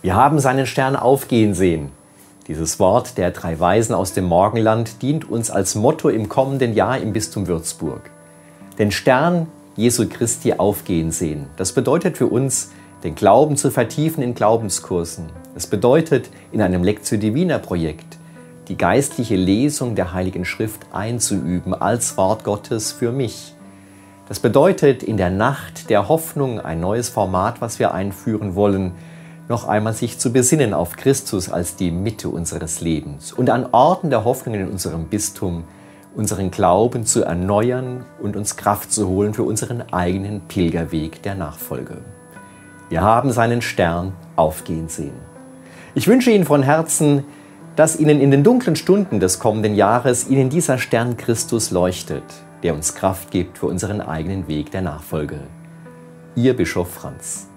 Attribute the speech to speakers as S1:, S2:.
S1: Wir haben seinen Stern aufgehen sehen. Dieses Wort der drei Weisen aus dem Morgenland dient uns als Motto im kommenden Jahr im Bistum Würzburg. Den Stern Jesu Christi aufgehen sehen, das bedeutet für uns, den Glauben zu vertiefen in Glaubenskursen. Es bedeutet, in einem Lectio Divina Projekt die geistliche Lesung der Heiligen Schrift einzuüben als Wort Gottes für mich. Das bedeutet, in der Nacht der Hoffnung ein neues Format, was wir einführen wollen, noch einmal sich zu besinnen auf Christus als die Mitte unseres Lebens und an Orten der Hoffnung in unserem Bistum unseren Glauben zu erneuern und uns Kraft zu holen für unseren eigenen Pilgerweg der Nachfolge. Wir haben seinen Stern aufgehen sehen. Ich wünsche Ihnen von Herzen, dass Ihnen in den dunklen Stunden des kommenden Jahres Ihnen dieser Stern Christus leuchtet, der uns Kraft gibt für unseren eigenen Weg der Nachfolge. Ihr Bischof Franz.